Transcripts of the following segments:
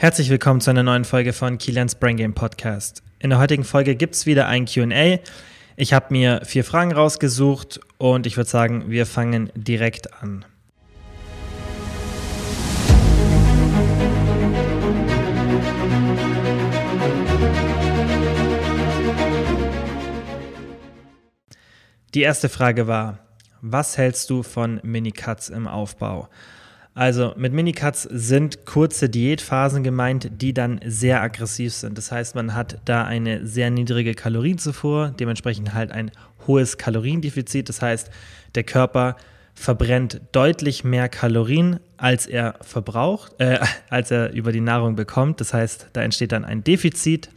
Herzlich willkommen zu einer neuen Folge von Kilians Brain Game Podcast. In der heutigen Folge gibt es wieder ein QA. Ich habe mir vier Fragen rausgesucht und ich würde sagen, wir fangen direkt an. Die erste Frage war, was hältst du von Minicuts im Aufbau? Also mit Minicuts sind kurze Diätphasen gemeint, die dann sehr aggressiv sind. Das heißt, man hat da eine sehr niedrige Kalorienzufuhr, dementsprechend halt ein hohes Kaloriendefizit. Das heißt, der Körper verbrennt deutlich mehr Kalorien, als er verbraucht, äh, als er über die Nahrung bekommt. Das heißt, da entsteht dann ein Defizit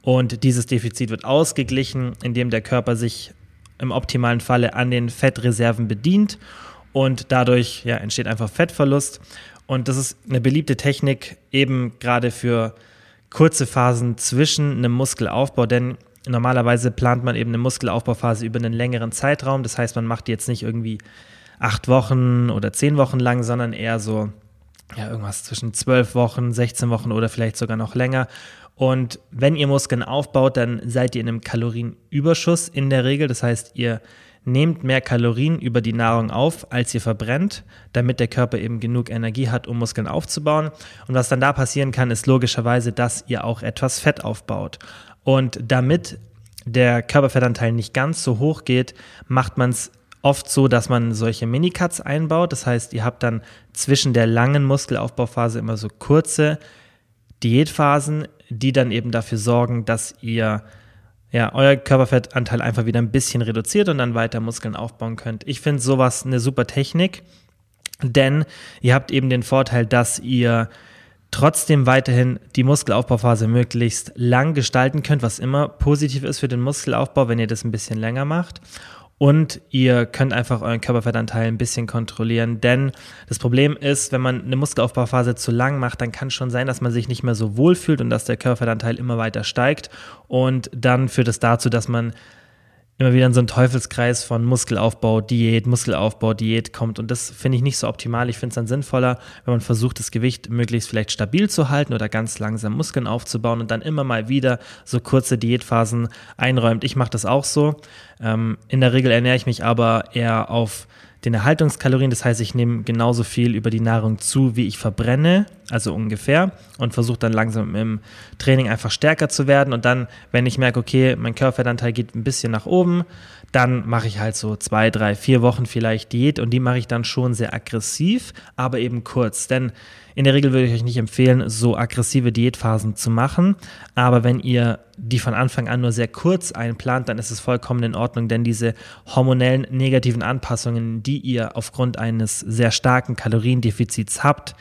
und dieses Defizit wird ausgeglichen, indem der Körper sich im optimalen Falle an den Fettreserven bedient und dadurch ja, entsteht einfach Fettverlust. Und das ist eine beliebte Technik eben gerade für kurze Phasen zwischen einem Muskelaufbau, denn normalerweise plant man eben eine Muskelaufbauphase über einen längeren Zeitraum. Das heißt, man macht die jetzt nicht irgendwie acht Wochen oder zehn Wochen lang, sondern eher so ja, irgendwas zwischen zwölf Wochen, 16 Wochen oder vielleicht sogar noch länger. Und wenn ihr Muskeln aufbaut, dann seid ihr in einem Kalorienüberschuss in der Regel. Das heißt, ihr nehmt mehr Kalorien über die Nahrung auf, als ihr verbrennt, damit der Körper eben genug Energie hat, um Muskeln aufzubauen. Und was dann da passieren kann, ist logischerweise, dass ihr auch etwas Fett aufbaut. Und damit der Körperfettanteil nicht ganz so hoch geht, macht man es oft so, dass man solche Minicuts einbaut. Das heißt, ihr habt dann zwischen der langen Muskelaufbauphase immer so kurze Diätphasen, die dann eben dafür sorgen, dass ihr ja, euer Körperfettanteil einfach wieder ein bisschen reduziert und dann weiter Muskeln aufbauen könnt. Ich finde sowas eine super Technik, denn ihr habt eben den Vorteil, dass ihr trotzdem weiterhin die Muskelaufbauphase möglichst lang gestalten könnt, was immer positiv ist für den Muskelaufbau, wenn ihr das ein bisschen länger macht. Und ihr könnt einfach euren Körperfettanteil ein bisschen kontrollieren. Denn das Problem ist, wenn man eine Muskelaufbauphase zu lang macht, dann kann es schon sein, dass man sich nicht mehr so wohl fühlt und dass der Körperfettanteil immer weiter steigt. Und dann führt es dazu, dass man immer wieder in so einen Teufelskreis von Muskelaufbau, Diät, Muskelaufbau, Diät kommt. Und das finde ich nicht so optimal. Ich finde es dann sinnvoller, wenn man versucht, das Gewicht möglichst vielleicht stabil zu halten oder ganz langsam Muskeln aufzubauen und dann immer mal wieder so kurze Diätphasen einräumt. Ich mache das auch so. Ähm, in der Regel ernähre ich mich aber eher auf den Erhaltungskalorien. Das heißt, ich nehme genauso viel über die Nahrung zu, wie ich verbrenne, also ungefähr, und versuche dann langsam im Training einfach stärker zu werden. Und dann, wenn ich merke, okay, mein Körperfettanteil geht ein bisschen nach oben, dann mache ich halt so zwei, drei, vier Wochen vielleicht Diät und die mache ich dann schon sehr aggressiv, aber eben kurz. Denn in der Regel würde ich euch nicht empfehlen, so aggressive Diätphasen zu machen. Aber wenn ihr die von Anfang an nur sehr kurz einplant, dann ist es vollkommen in Ordnung, denn diese hormonellen negativen Anpassungen, die ihr aufgrund eines sehr starken Kaloriendefizits habt,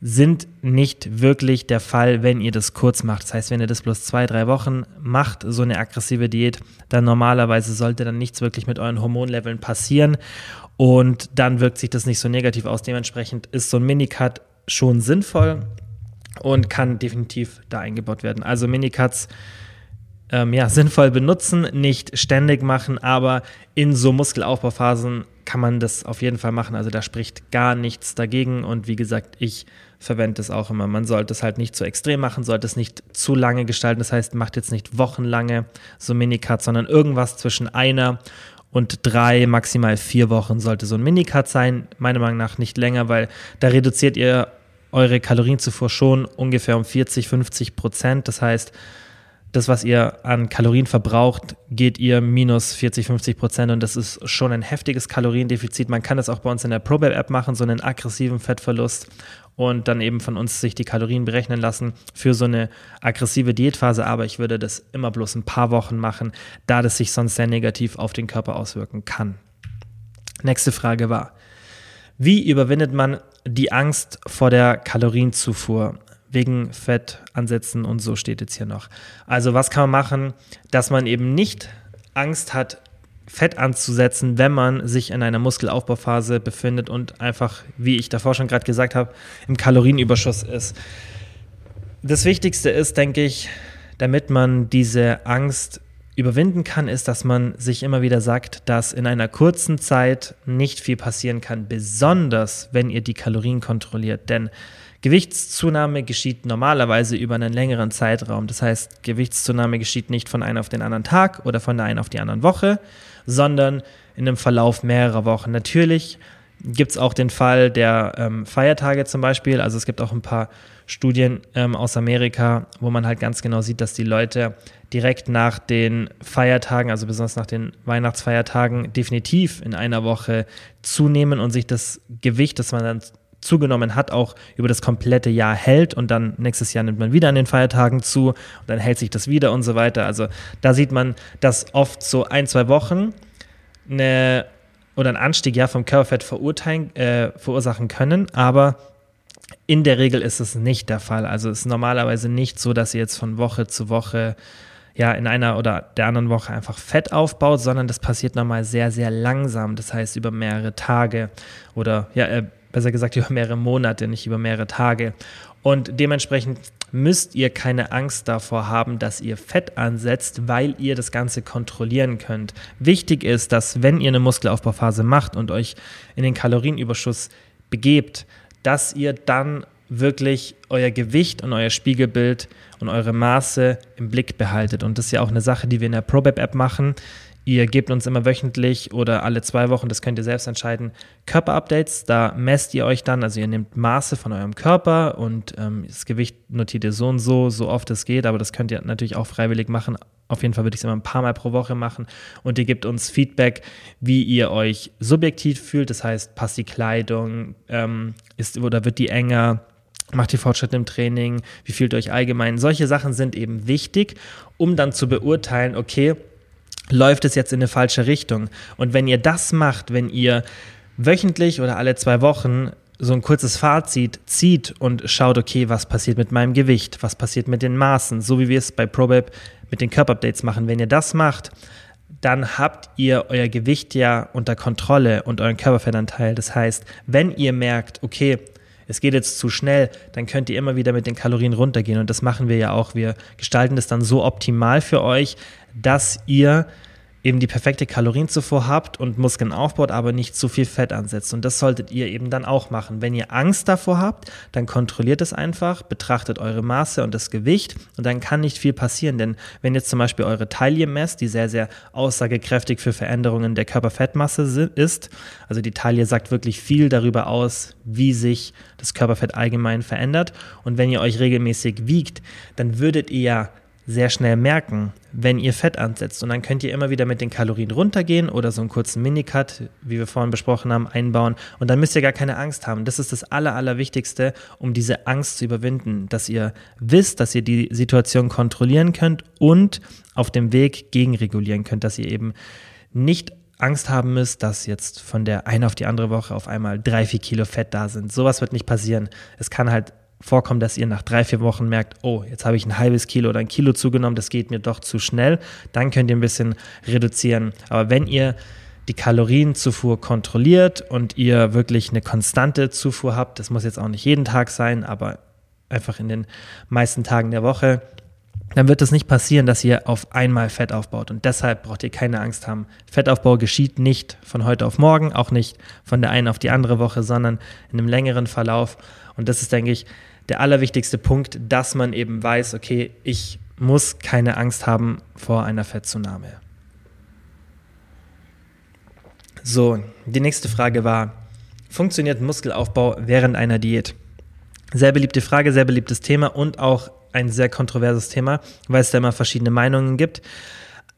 sind nicht wirklich der Fall, wenn ihr das kurz macht. Das heißt, wenn ihr das bloß zwei, drei Wochen macht, so eine aggressive Diät, dann normalerweise sollte dann nichts wirklich mit euren Hormonleveln passieren und dann wirkt sich das nicht so negativ aus. Dementsprechend ist so ein Minicut schon sinnvoll und kann definitiv da eingebaut werden. Also Minicuts ähm, ja, sinnvoll benutzen, nicht ständig machen, aber in so Muskelaufbauphasen kann man das auf jeden Fall machen. Also da spricht gar nichts dagegen. Und wie gesagt, ich verwende es auch immer. Man sollte es halt nicht zu extrem machen, sollte es nicht zu lange gestalten. Das heißt, macht jetzt nicht wochenlange so Minicuts, sondern irgendwas zwischen einer und drei, maximal vier Wochen sollte so ein Minicut sein. Meiner Meinung nach nicht länger, weil da reduziert ihr eure Kalorienzufuhr schon ungefähr um 40, 50 Prozent. Das heißt, das, was ihr an Kalorien verbraucht, geht ihr minus 40, 50 Prozent und das ist schon ein heftiges Kaloriendefizit. Man kann das auch bei uns in der ProBab-App machen, so einen aggressiven Fettverlust und dann eben von uns sich die Kalorien berechnen lassen für so eine aggressive Diätphase. Aber ich würde das immer bloß ein paar Wochen machen, da das sich sonst sehr negativ auf den Körper auswirken kann. Nächste Frage war, wie überwindet man die Angst vor der Kalorienzufuhr? wegen Fettansätzen und so steht jetzt hier noch. Also was kann man machen, dass man eben nicht Angst hat, Fett anzusetzen, wenn man sich in einer Muskelaufbauphase befindet und einfach, wie ich davor schon gerade gesagt habe, im Kalorienüberschuss ist. Das Wichtigste ist, denke ich, damit man diese Angst überwinden kann, ist, dass man sich immer wieder sagt, dass in einer kurzen Zeit nicht viel passieren kann, besonders wenn ihr die Kalorien kontrolliert. Denn Gewichtszunahme geschieht normalerweise über einen längeren Zeitraum. Das heißt, Gewichtszunahme geschieht nicht von einem auf den anderen Tag oder von der einen auf die andere Woche, sondern in einem Verlauf mehrerer Wochen. Natürlich gibt es auch den Fall der ähm, Feiertage zum Beispiel. Also es gibt auch ein paar Studien ähm, aus Amerika, wo man halt ganz genau sieht, dass die Leute direkt nach den Feiertagen, also besonders nach den Weihnachtsfeiertagen, definitiv in einer Woche zunehmen und sich das Gewicht, das man dann zugenommen hat, auch über das komplette Jahr hält und dann nächstes Jahr nimmt man wieder an den Feiertagen zu und dann hält sich das wieder und so weiter. Also da sieht man, dass oft so ein, zwei Wochen eine oder ein Anstieg ja vom Körperfett verurteilen, äh, verursachen können, aber in der Regel ist es nicht der Fall. Also es ist normalerweise nicht so, dass ihr jetzt von Woche zu Woche ja in einer oder der anderen Woche einfach Fett aufbaut, sondern das passiert nochmal sehr, sehr langsam. Das heißt über mehrere Tage oder ja, äh, besser gesagt über mehrere Monate, nicht über mehrere Tage. Und dementsprechend müsst ihr keine Angst davor haben, dass ihr Fett ansetzt, weil ihr das Ganze kontrollieren könnt. Wichtig ist, dass wenn ihr eine Muskelaufbauphase macht und euch in den Kalorienüberschuss begebt, dass ihr dann wirklich euer Gewicht und euer Spiegelbild und eure Maße im Blick behaltet. Und das ist ja auch eine Sache, die wir in der ProBab-App machen. Ihr gebt uns immer wöchentlich oder alle zwei Wochen, das könnt ihr selbst entscheiden, Körperupdates. Da messt ihr euch dann, also ihr nehmt Maße von eurem Körper und ähm, das Gewicht notiert ihr so und so, so oft es geht, aber das könnt ihr natürlich auch freiwillig machen. Auf jeden Fall würde ich es immer ein paar Mal pro Woche machen. Und ihr gebt uns Feedback, wie ihr euch subjektiv fühlt. Das heißt, passt die Kleidung, ähm, ist oder wird die enger? Macht ihr Fortschritte im Training? Wie fühlt ihr euch allgemein? Solche Sachen sind eben wichtig, um dann zu beurteilen, okay, läuft es jetzt in eine falsche Richtung. Und wenn ihr das macht, wenn ihr wöchentlich oder alle zwei Wochen so ein kurzes Fazit zieht und schaut, okay, was passiert mit meinem Gewicht, was passiert mit den Maßen, so wie wir es bei ProBab mit den Körperupdates machen. Wenn ihr das macht, dann habt ihr euer Gewicht ja unter Kontrolle und euren Körperfettanteil. Das heißt, wenn ihr merkt, okay, es geht jetzt zu schnell, dann könnt ihr immer wieder mit den Kalorien runtergehen. Und das machen wir ja auch. Wir gestalten das dann so optimal für euch, dass ihr eben die perfekte Kalorienzufuhr habt und Muskeln aufbaut, aber nicht zu viel Fett ansetzt. Und das solltet ihr eben dann auch machen. Wenn ihr Angst davor habt, dann kontrolliert es einfach, betrachtet eure Maße und das Gewicht und dann kann nicht viel passieren. Denn wenn jetzt zum Beispiel eure Taille messt, die sehr, sehr aussagekräftig für Veränderungen der Körperfettmasse ist, also die Taille sagt wirklich viel darüber aus, wie sich das Körperfett allgemein verändert. Und wenn ihr euch regelmäßig wiegt, dann würdet ihr ja sehr schnell merken, wenn ihr Fett ansetzt. Und dann könnt ihr immer wieder mit den Kalorien runtergehen oder so einen kurzen Minicut, wie wir vorhin besprochen haben, einbauen. Und dann müsst ihr gar keine Angst haben. Das ist das Aller, Allerwichtigste, um diese Angst zu überwinden, dass ihr wisst, dass ihr die Situation kontrollieren könnt und auf dem Weg gegenregulieren könnt, dass ihr eben nicht Angst haben müsst, dass jetzt von der einen auf die andere Woche auf einmal drei, vier Kilo Fett da sind. Sowas wird nicht passieren. Es kann halt vorkommen, dass ihr nach drei, vier Wochen merkt, oh, jetzt habe ich ein halbes Kilo oder ein Kilo zugenommen, das geht mir doch zu schnell, dann könnt ihr ein bisschen reduzieren. Aber wenn ihr die Kalorienzufuhr kontrolliert und ihr wirklich eine konstante Zufuhr habt, das muss jetzt auch nicht jeden Tag sein, aber einfach in den meisten Tagen der Woche, dann wird es nicht passieren, dass ihr auf einmal Fett aufbaut. Und deshalb braucht ihr keine Angst haben. Fettaufbau geschieht nicht von heute auf morgen, auch nicht von der einen auf die andere Woche, sondern in einem längeren Verlauf. Und das ist, denke ich, der allerwichtigste Punkt, dass man eben weiß, okay, ich muss keine Angst haben vor einer Fettzunahme. So, die nächste Frage war, funktioniert Muskelaufbau während einer Diät? Sehr beliebte Frage, sehr beliebtes Thema und auch ein sehr kontroverses Thema, weil es da immer verschiedene Meinungen gibt.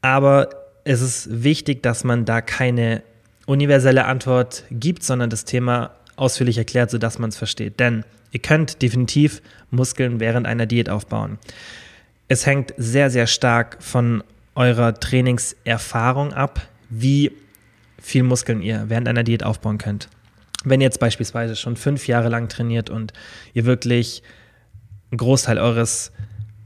Aber es ist wichtig, dass man da keine universelle Antwort gibt, sondern das Thema ausführlich erklärt, sodass man es versteht. Denn Ihr könnt definitiv Muskeln während einer Diät aufbauen. Es hängt sehr, sehr stark von eurer Trainingserfahrung ab, wie viel Muskeln ihr während einer Diät aufbauen könnt. Wenn ihr jetzt beispielsweise schon fünf Jahre lang trainiert und ihr wirklich einen Großteil eures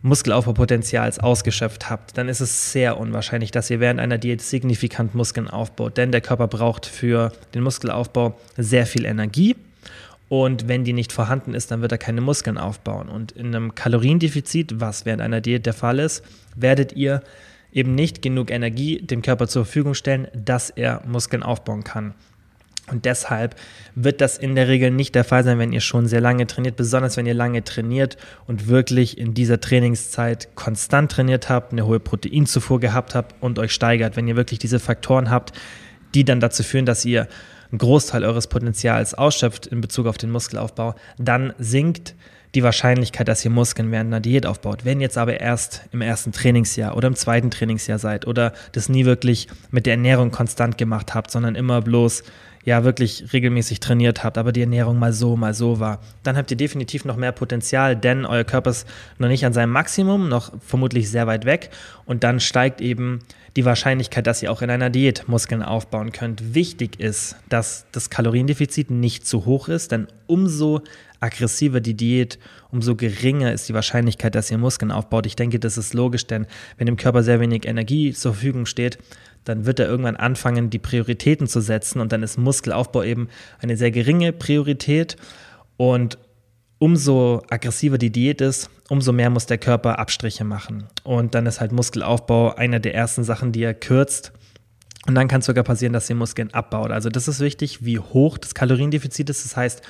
Muskelaufbaupotenzials ausgeschöpft habt, dann ist es sehr unwahrscheinlich, dass ihr während einer Diät signifikant Muskeln aufbaut. Denn der Körper braucht für den Muskelaufbau sehr viel Energie und wenn die nicht vorhanden ist, dann wird er keine Muskeln aufbauen. Und in einem Kaloriendefizit, was während einer Diät der Fall ist, werdet ihr eben nicht genug Energie dem Körper zur Verfügung stellen, dass er Muskeln aufbauen kann. Und deshalb wird das in der Regel nicht der Fall sein, wenn ihr schon sehr lange trainiert, besonders wenn ihr lange trainiert und wirklich in dieser Trainingszeit konstant trainiert habt, eine hohe Proteinzufuhr gehabt habt und euch steigert. Wenn ihr wirklich diese Faktoren habt, die dann dazu führen, dass ihr einen Großteil eures Potenzials ausschöpft in Bezug auf den Muskelaufbau, dann sinkt die Wahrscheinlichkeit, dass ihr Muskeln während einer Diät aufbaut. Wenn ihr jetzt aber erst im ersten Trainingsjahr oder im zweiten Trainingsjahr seid oder das nie wirklich mit der Ernährung konstant gemacht habt, sondern immer bloß ja wirklich regelmäßig trainiert habt, aber die Ernährung mal so, mal so war, dann habt ihr definitiv noch mehr Potenzial, denn euer Körper ist noch nicht an seinem Maximum, noch vermutlich sehr weit weg und dann steigt eben die Wahrscheinlichkeit, dass ihr auch in einer Diät Muskeln aufbauen könnt. Wichtig ist, dass das Kaloriendefizit nicht zu hoch ist, denn umso aggressiver die Diät, umso geringer ist die Wahrscheinlichkeit, dass ihr Muskeln aufbaut. Ich denke, das ist logisch, denn wenn dem Körper sehr wenig Energie zur Verfügung steht, dann wird er irgendwann anfangen, die Prioritäten zu setzen und dann ist Muskelaufbau eben eine sehr geringe Priorität und umso aggressiver die Diät ist, umso mehr muss der Körper Abstriche machen und dann ist halt Muskelaufbau eine der ersten Sachen, die er kürzt. Und dann kann es sogar passieren, dass ihr Muskeln abbaut. Also das ist wichtig, wie hoch das Kaloriendefizit ist. Das heißt,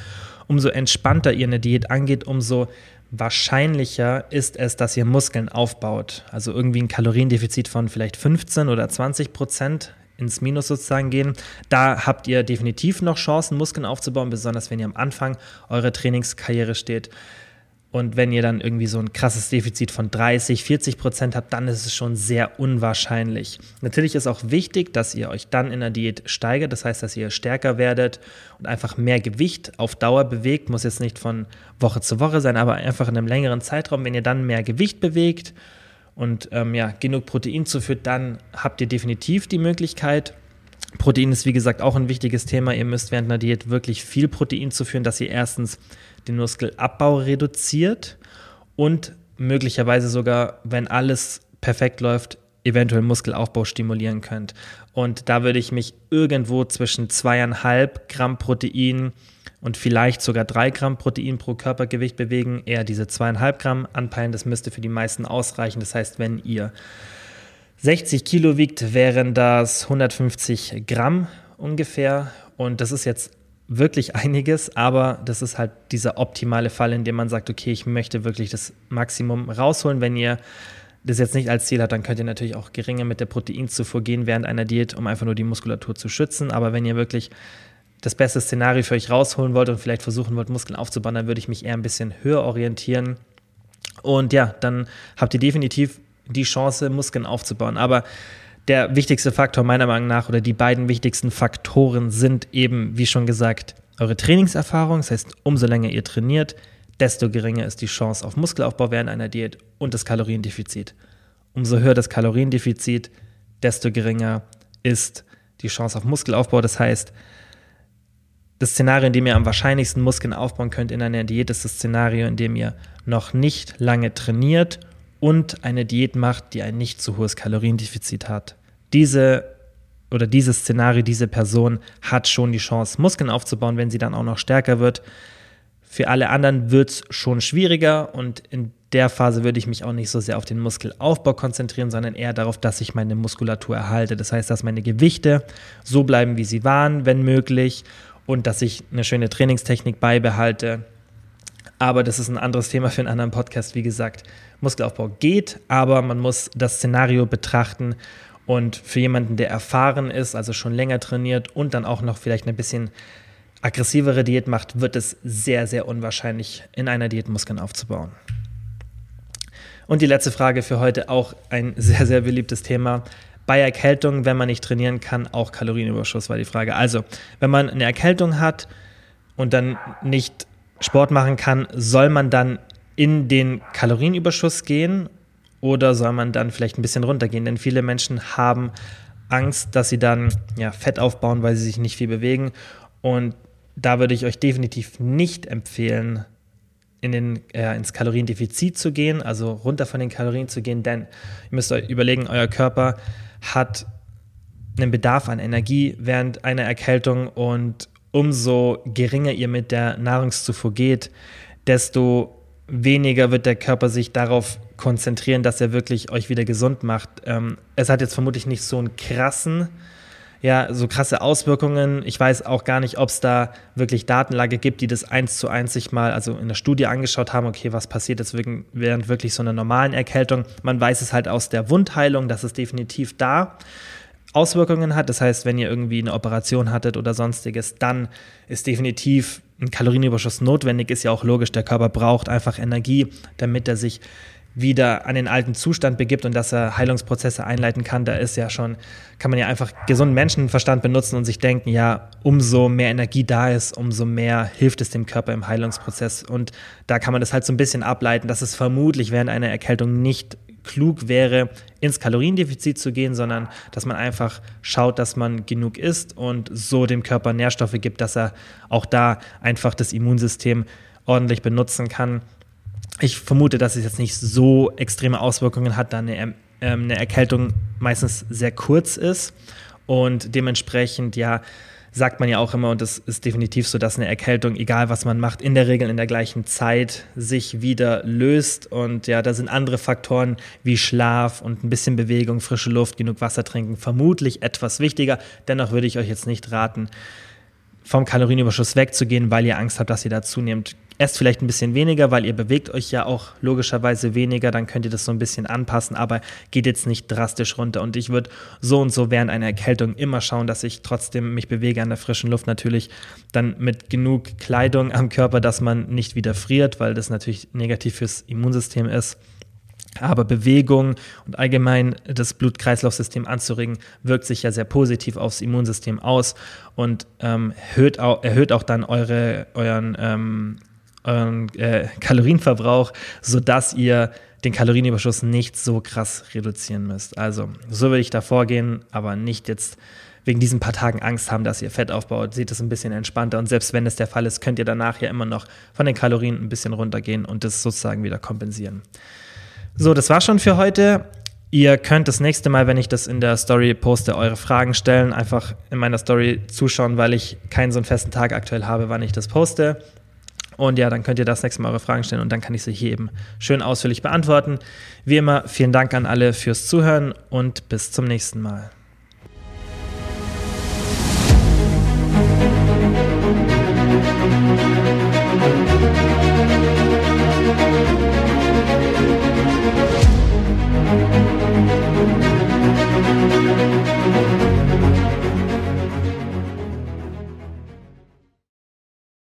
umso entspannter ihr eine Diät angeht, umso wahrscheinlicher ist es, dass ihr Muskeln aufbaut. Also irgendwie ein Kaloriendefizit von vielleicht 15 oder 20 Prozent ins Minus sozusagen gehen. Da habt ihr definitiv noch Chancen, Muskeln aufzubauen, besonders wenn ihr am Anfang eurer Trainingskarriere steht. Und wenn ihr dann irgendwie so ein krasses Defizit von 30, 40 Prozent habt, dann ist es schon sehr unwahrscheinlich. Natürlich ist auch wichtig, dass ihr euch dann in der Diät steigert. Das heißt, dass ihr stärker werdet und einfach mehr Gewicht auf Dauer bewegt. Muss jetzt nicht von Woche zu Woche sein, aber einfach in einem längeren Zeitraum. Wenn ihr dann mehr Gewicht bewegt und ähm, ja, genug Protein zuführt, dann habt ihr definitiv die Möglichkeit, Protein ist wie gesagt auch ein wichtiges Thema. Ihr müsst während einer Diät wirklich viel Protein zuführen, dass ihr erstens den Muskelabbau reduziert und möglicherweise sogar, wenn alles perfekt läuft, eventuell Muskelaufbau stimulieren könnt. Und da würde ich mich irgendwo zwischen zweieinhalb Gramm Protein und vielleicht sogar drei Gramm Protein pro Körpergewicht bewegen, eher diese zweieinhalb Gramm anpeilen. Das müsste für die meisten ausreichen. Das heißt, wenn ihr 60 Kilo wiegt, wären das 150 Gramm ungefähr. Und das ist jetzt wirklich einiges, aber das ist halt dieser optimale Fall, in dem man sagt, okay, ich möchte wirklich das Maximum rausholen. Wenn ihr das jetzt nicht als Ziel habt, dann könnt ihr natürlich auch geringer mit der Proteinzufuhr gehen während einer Diät, um einfach nur die Muskulatur zu schützen. Aber wenn ihr wirklich das beste Szenario für euch rausholen wollt und vielleicht versuchen wollt, Muskeln aufzubauen, dann würde ich mich eher ein bisschen höher orientieren. Und ja, dann habt ihr definitiv die Chance, Muskeln aufzubauen. Aber der wichtigste Faktor meiner Meinung nach oder die beiden wichtigsten Faktoren sind eben, wie schon gesagt, eure Trainingserfahrung. Das heißt, umso länger ihr trainiert, desto geringer ist die Chance auf Muskelaufbau während einer Diät und das Kaloriendefizit. Umso höher das Kaloriendefizit, desto geringer ist die Chance auf Muskelaufbau. Das heißt, das Szenario, in dem ihr am wahrscheinlichsten Muskeln aufbauen könnt in einer Diät, ist das Szenario, in dem ihr noch nicht lange trainiert und eine Diät macht, die ein nicht zu hohes Kaloriendefizit hat. Diese oder dieses Szenario, diese Person hat schon die Chance, Muskeln aufzubauen, wenn sie dann auch noch stärker wird. Für alle anderen wird es schon schwieriger und in der Phase würde ich mich auch nicht so sehr auf den Muskelaufbau konzentrieren, sondern eher darauf, dass ich meine Muskulatur erhalte. Das heißt, dass meine Gewichte so bleiben, wie sie waren, wenn möglich, und dass ich eine schöne Trainingstechnik beibehalte aber das ist ein anderes Thema für einen anderen Podcast. Wie gesagt, Muskelaufbau geht, aber man muss das Szenario betrachten. Und für jemanden, der erfahren ist, also schon länger trainiert und dann auch noch vielleicht ein bisschen aggressivere Diät macht, wird es sehr, sehr unwahrscheinlich, in einer Diät Muskeln aufzubauen. Und die letzte Frage für heute, auch ein sehr, sehr beliebtes Thema. Bei Erkältung, wenn man nicht trainieren kann, auch Kalorienüberschuss war die Frage. Also, wenn man eine Erkältung hat und dann nicht Sport machen kann, soll man dann in den Kalorienüberschuss gehen oder soll man dann vielleicht ein bisschen runtergehen? Denn viele Menschen haben Angst, dass sie dann ja, Fett aufbauen, weil sie sich nicht viel bewegen. Und da würde ich euch definitiv nicht empfehlen, in den, äh, ins Kaloriendefizit zu gehen, also runter von den Kalorien zu gehen, denn ihr müsst euch überlegen, euer Körper hat einen Bedarf an Energie während einer Erkältung und umso geringer ihr mit der Nahrungszufuhr geht, desto weniger wird der Körper sich darauf konzentrieren, dass er wirklich euch wieder gesund macht. Ähm, es hat jetzt vermutlich nicht so einen krassen ja, so krasse Auswirkungen. Ich weiß auch gar nicht, ob es da wirklich Datenlage gibt, die das eins zu eins sich mal, also in der Studie angeschaut haben, okay, was passiert jetzt während wirklich so einer normalen Erkältung. Man weiß es halt aus der Wundheilung, dass es definitiv da Auswirkungen hat. Das heißt, wenn ihr irgendwie eine Operation hattet oder sonstiges, dann ist definitiv ein Kalorienüberschuss notwendig. Ist ja auch logisch, der Körper braucht einfach Energie, damit er sich wieder an den alten Zustand begibt und dass er Heilungsprozesse einleiten kann, da ist ja schon, kann man ja einfach gesunden Menschenverstand benutzen und sich denken, ja, umso mehr Energie da ist, umso mehr hilft es dem Körper im Heilungsprozess. Und da kann man das halt so ein bisschen ableiten, dass es vermutlich während einer Erkältung nicht klug wäre, ins Kaloriendefizit zu gehen, sondern dass man einfach schaut, dass man genug isst und so dem Körper Nährstoffe gibt, dass er auch da einfach das Immunsystem ordentlich benutzen kann ich vermute, dass es jetzt nicht so extreme Auswirkungen hat, da eine, ähm, eine Erkältung meistens sehr kurz ist und dementsprechend ja sagt man ja auch immer, und das ist definitiv so, dass eine Erkältung, egal was man macht, in der Regel in der gleichen Zeit sich wieder löst. Und ja, da sind andere Faktoren wie Schlaf und ein bisschen Bewegung, frische Luft, genug Wasser trinken vermutlich etwas wichtiger. Dennoch würde ich euch jetzt nicht raten, vom Kalorienüberschuss wegzugehen, weil ihr Angst habt, dass ihr da zunehmend Esst vielleicht ein bisschen weniger, weil ihr bewegt euch ja auch logischerweise weniger, dann könnt ihr das so ein bisschen anpassen, aber geht jetzt nicht drastisch runter. Und ich würde so und so während einer Erkältung immer schauen, dass ich trotzdem mich bewege an der frischen Luft, natürlich dann mit genug Kleidung am Körper, dass man nicht wieder friert, weil das natürlich negativ fürs Immunsystem ist. Aber Bewegung und allgemein das Blut-Kreislauf-System anzuregen, wirkt sich ja sehr positiv aufs Immunsystem aus und ähm, erhöht, auch, erhöht auch dann eure, euren ähm, euren äh, Kalorienverbrauch, sodass ihr den Kalorienüberschuss nicht so krass reduzieren müsst. Also so würde ich da vorgehen, aber nicht jetzt wegen diesen paar Tagen Angst haben, dass ihr Fett aufbaut. Seht es ein bisschen entspannter und selbst wenn es der Fall ist, könnt ihr danach ja immer noch von den Kalorien ein bisschen runtergehen und das sozusagen wieder kompensieren. So, das war schon für heute. Ihr könnt das nächste Mal, wenn ich das in der Story poste, eure Fragen stellen. Einfach in meiner Story zuschauen, weil ich keinen so einen festen Tag aktuell habe, wann ich das poste. Und ja, dann könnt ihr das nächste Mal eure Fragen stellen und dann kann ich sie hier eben schön ausführlich beantworten. Wie immer, vielen Dank an alle fürs Zuhören und bis zum nächsten Mal.